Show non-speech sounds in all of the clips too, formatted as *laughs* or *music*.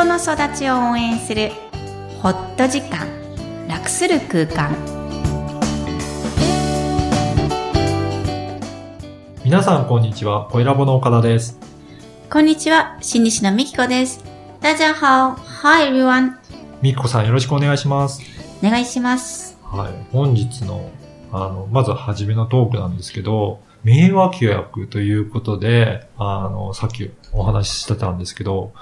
人の育ちを応援するホット時間楽する空間皆さんこんにちは、小ラボの岡田です。こんにちは新西のみきこです大家好 Hi everyone みっこさんよろしくお願いします。お願いしますはい。本日の、あの、まずはじめのトークなんですけど、名和規約ということで、あの、さっきお話ししてたんですけど、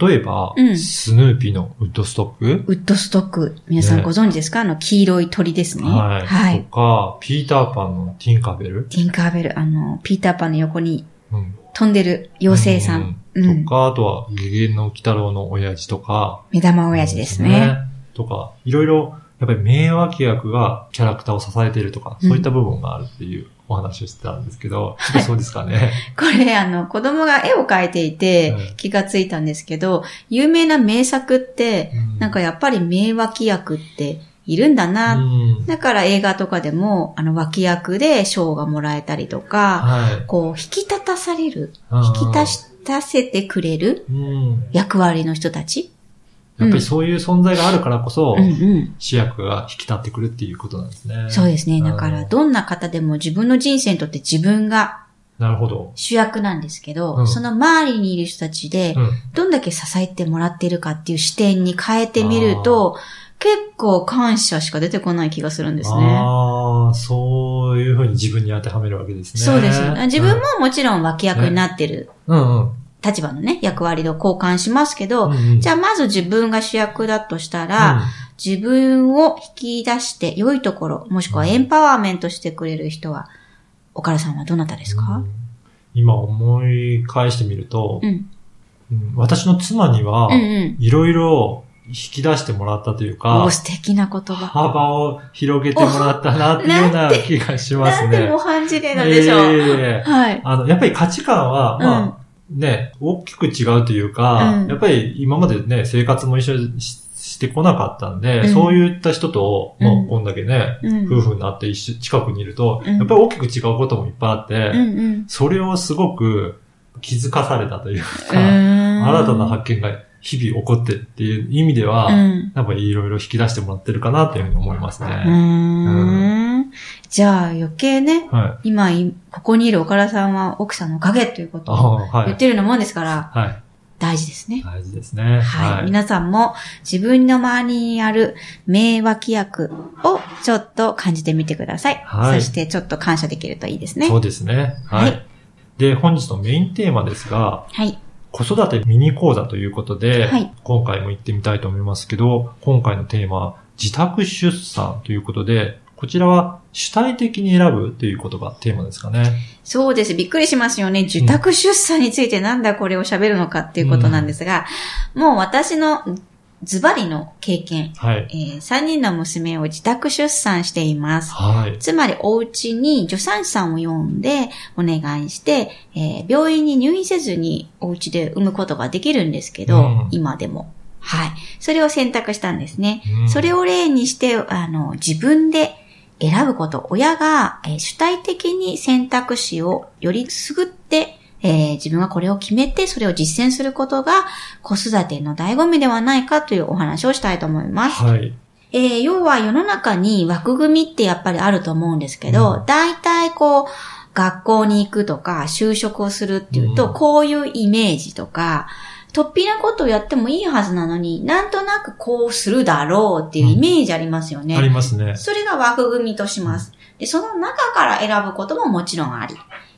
例えば、うん。スヌーピーのウッドストック、ウッドストック。皆さんねご存知ですか、あの黄色い鳥ですね。はい、はい。とか、ピーターパンのティンカーベル、ティンカーベル。あのピーターパンの横にうん、飛んでる妖精さん、うん。とか、あとは、ゲゲゲの鬼太郎の親父とか、目玉親父ですね。とか、いろいろ、やっぱり名和規約がキャラクターを支えているとか、うんそういった部分があるっていうお話をしてたんですけど、そうですかね。*laughs* これ、あの、子供が絵を描いていてうん気がついたんですけど、有名な名作って、なんかやっぱり名脇役っているんだうな。ん、だから映画とかでも、あの脇役で賞がもらえたりとか、はい。こう、引き立たされる、うん引き立たせてくれるうん。役割の人たち。やっぱりそういう存在があるからこそ、うんうん。主役が引き立ってくるっていうことなんですね。そうですね。だから、うんどんな方でも自分の人生にとって自分がなるほど。主役なんですけど、うんその周りにいる人たちでう、ん。どんだけ支えてもらってるかっていう視点に変えてみると、結構感謝しか出てこない気がするんですね。ああ、そういうふうに自分に当てはめるわけですね。そうです。自分ももちろん脇役になってるうん、うん立場のね、役割を交換しますけど、うんうん。じゃあまず自分が主役だとしたら、自分を引き出して良いところ、もしくはエンパワーメントしてくれる人は、岡田さんはどなたですうかん今思い返してみると、うん。うん私の妻にはうん、うん。いろいろ引き出してもらったというおか、素敵な言葉。幅を広げてもらったなっていうような気がしますねなんて模。範事例なんでしょう。ええはい。あの、やっぱり価値観は、まあ、ね、大きく違うというか、うん。やっぱり今までね、生活も一緒にししてこなかったんで、うん。そういった人と、うん。もうこんだけね、うん。夫婦になって一緒近くにいると、うん。やっぱり大きく違うこともいっぱいあって、うんうん。それをすごく気づかされたというか、新新たな発見が日々起こってっていう意味では、うん。やっぱりいろいろ引き出してもらってるかなというふうに思いますうじゃあ余計ね、はい。今い、ここにいる岡田さんは奥さんのおかげということあをはい。言ってるようなもんですから、はい。大事ですね。大事ですね。はい。皆さんも自分の周りにある名脇役をちょっと感じてみてください。はいそしてちょっと感謝できるといいですね。そうですね。はい。はいで、本日のメインテーマですが、はい。子育てミニ講座ということで、はい今回も行ってみたいと思いますけど、今回のテーマは自宅出産ということで、こちらは主体的に選ぶということがテーマですかね。そうです。びっくりしますよね。受託出産についてなんだこれを喋るのかっていうことなんですが、もう私のズバリの経験、はい。えー3人の娘を自宅出産しています。はい。つまりお家に助産師さんを呼んでお願いして、えー病院に入院せずにお家で産むことができるんですけど、うん今でも。はい。それを選択したんですね。うんそれを例にして、あの、自分で選ぶこと、親が、えー主体的に選択肢をよりすぐって、えー自分がこれを決めて、それを実践することが子育ての醍醐味ではないかというお話をしたいと思います。はい。えー要は世の中に枠組みってやっぱりあると思うんですけど、うん大体こう、学校に行くとか、就職をするっていうと、うんこういうイメージとか、突飛なことをやってもいいはずなのに、なんとなくこうするだろうっていうイメージありますよね。ありますね。それが枠組みとします。で、その中から選ぶことももちろんあり。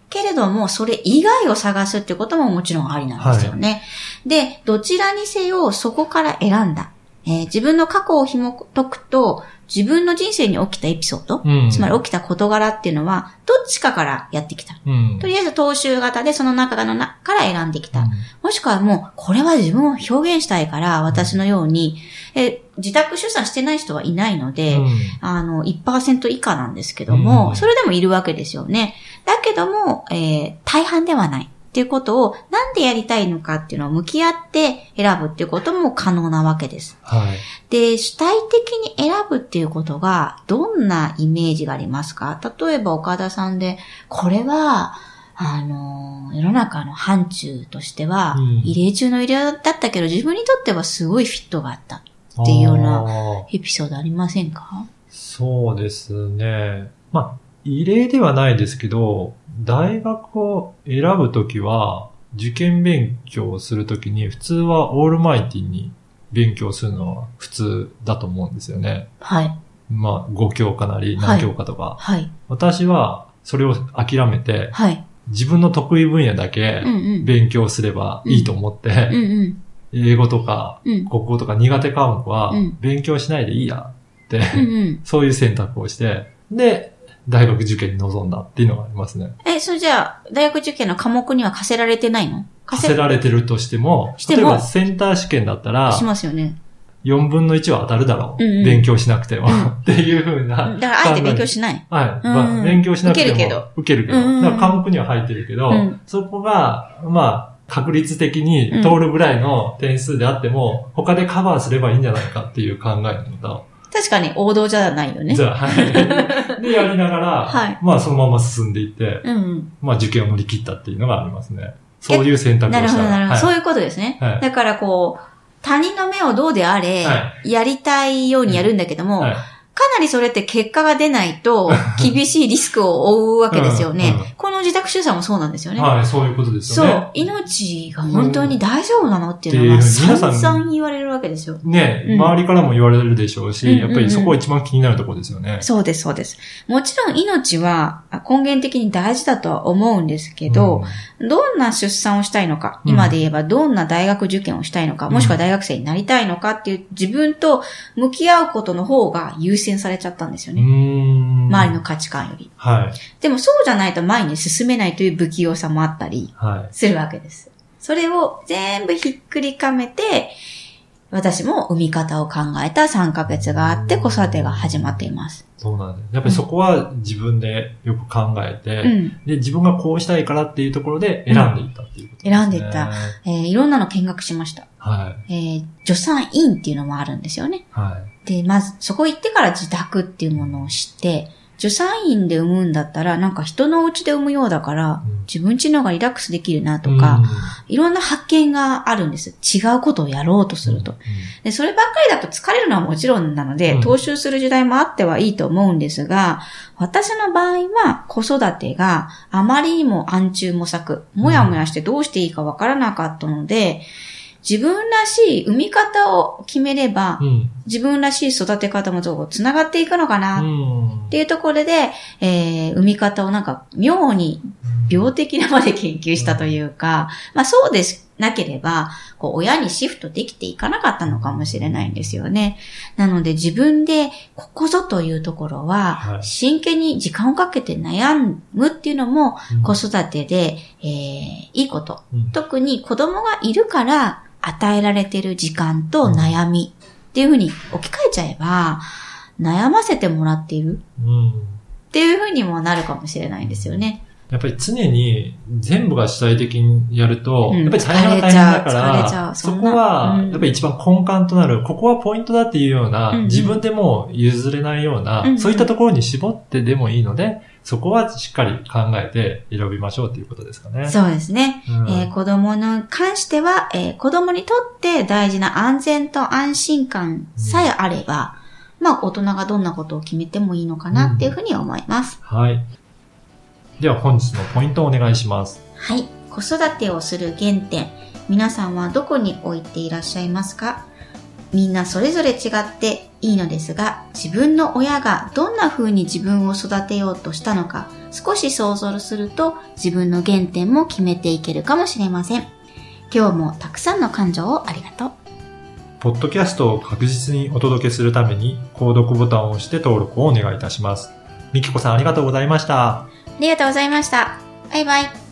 けれども、それ以外を探すってことももちろんありなんですよね。で、どちらにせよそこから選んだ。えー自分の過去を紐解くと、自分の人生に起きたエピソード、うん。つまり起きた事柄っていうのは、どっちかからやってきた。うん。とりあえず踏襲型でその中の中から選んできた。うんもしくはもう、これは自分を表現したいから、私のように、え、自宅出産してない人はいないので、うんあの、1%以下なんですけども、うんそれでもいるわけですよね。だけども、えー大半ではない。っていうことを、なんでやりたいのかっていうのを向き合って選ぶっていうことも可能なわけです。はい。で、主体的に選ぶっていうことが、どんなイメージがありますか？例えば岡田さんで、これは、あの、世の中の範疇としては、うん異例中の異例だったけど、自分にとってはすごいフィットがあったっていうようなエピソードありませんか？そうですね。まあ、異例ではないですけど、大学を選ぶときは、受験勉強をするときに、普通はオールマイティに勉強するのは普通だと思うんですよね。はい。まあ、5教科なり何教科とか。はい。私は、それを諦めて、はい。自分の得意分野だけ。勉強すればいいと思って、うんうん。英語とかうん。国語とか苦手科目はうん勉強しないでいいやって、うんうん。*laughs* そういう選択をして、で、大学受験に臨んだっていうのがありますね。え、それじゃあ、大学受験の科目には課せられてないの？課せられてるとしても、しても？例えばセンター試験だったら、しますよね。4分の1は当たるだろう。うんうん勉強しなくても。うん *laughs* っていうふうな。だから、あえて勉強しない？はい。うんまあ、勉強しなくても。受けるけど。受けるけど。うんうんうんだから科目には入ってるけど、うんそこが、まあ、確率的に通るぐらいの点数であっても、他でカバーすればいいんじゃないかっていう考えなのと、確かに王道じゃないよねじ。ゃあ、はい。*laughs* で、やりながら、はいまあ、そのまま進んでいって、うんうん。まあ、受験を乗り切ったっていうのがありますね。そういう選択をなるほど。なるほど。はいそういうことですね。はいだからこう、他人の目をどうであれ、はやりたいようにやるんだけども、はいかなりそれって結果が出ないと、*laughs* 厳しいリスクを負うわけですよね。うんうんこの自宅出産もそうなんですよね。はい、そういうことですそうよね。。命が本当に大丈夫なのっていうのはうんっていう皆さん散々言われるわけですよ。ね、うん周りからも言われるでしょうし、やっぱりそこが一番気になるところですよね。そうです、そうです。もちろん命はあ根源的に大事だとは思うんですけど、どんな出産をしたいのか、うん今で言えばどんな大学受験をしたいのか、うんもしくは大学生になりたいのかっていう自分と向き合うことの方が優先されちゃったんですようん、うね。周りの価値観より。はい。でもそうじゃないと前に進めないという不器用さもあったりはい。するわけです。それを全部ひっくりかめて、私も産み方を考えた3ヶ月があって子育てが始まっています。そうなんです。やっぱりそこは自分でよく考えて、うん。で、自分がこうしたいからっていうところで選んでいったっていうことですね。選んでいった。えーいろんなの見学しました。はい。えー助産院っていうのもあるんですよね。はい。で、まずそこ行ってから自宅っていうものを知って、助産院で産むんだったら、なんか人のお家で産むようだから、うん自分家の方がリラックスできるなとか、いろんな発見があるんです。違うことをやろうとすると。で、そればっかりだと疲れるのはもちろんなので、うん踏襲する時代もあってはいいと思うんですが、私の場合は子育てがあまりにも暗中模索、もやもやしてどうしていいかわからなかったので、自分らしい産み方を決めれば、うん。うん。自分らしい育て方もどう繋がっていくのかなうんっていうところで、えー、産み方をなんか妙に病的なまで研究したというか、まあそうですなければ、こう親にシフトできていかなかったのかもしれないんですよね。なので自分でここぞというところははい真剣に時間をかけて悩むっていうのも子育てで、えー、いいこと。うん特に子供がいるから与えられてる時間と悩みっていうふうに置き換えちゃえば、悩ませてもらっているうん。っていうふうにもなるかもしれないんですよね。やっぱり常に全部が主体的にやると、うんやっぱり大変は大変だから、うそそこは、うんやっぱり一番根幹となる、ここはポイントだっていうような、うんうん自分でも譲れないような、うんうんそういったところに絞ってでもいいので、そこはしっかり考えて選びましょうということですかね。そうですね。うんえー子供に関しては、えー子供にとって大事な安全と安心感さえあれば、まあ大人がどんなことを決めてもいいのかなっていうふうに思います。はい。では本日のポイントをお願いします。はい。子育てをする原点。皆さんはどこに置いていらっしゃいますか？みんなそれぞれ違っていいのですが、自分の親がどんな風に自分を育てようとしたのか、少し想像すると自分の原点も決めていけるかもしれません。今日もたくさんの感情をありがとう。ポッドキャストを確実にお届けするために、購読ボタンを押して登録をお願いいたします。みきこさんありがとうございました。ありがとうございました。バイバイ。